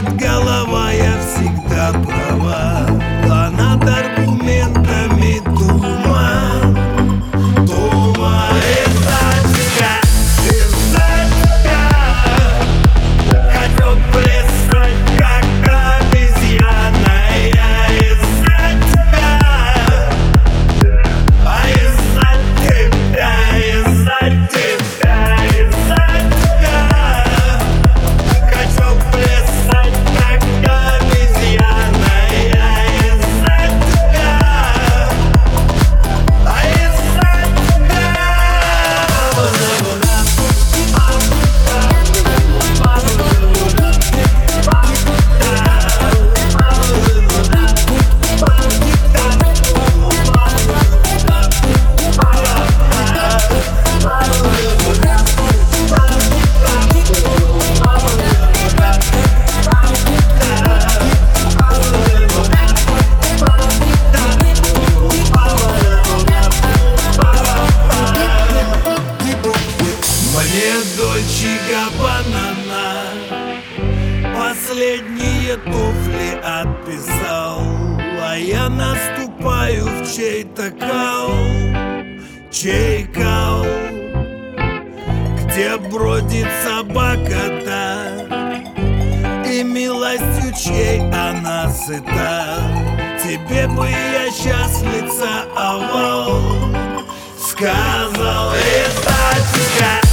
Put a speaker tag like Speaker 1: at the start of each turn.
Speaker 1: Кричит голова, Последние туфли отписал А я наступаю в чей-то кал Чей кал Где бродит собака-то И милостью чьей она сыта. Тебе бы я сейчас лица овал Сказал и так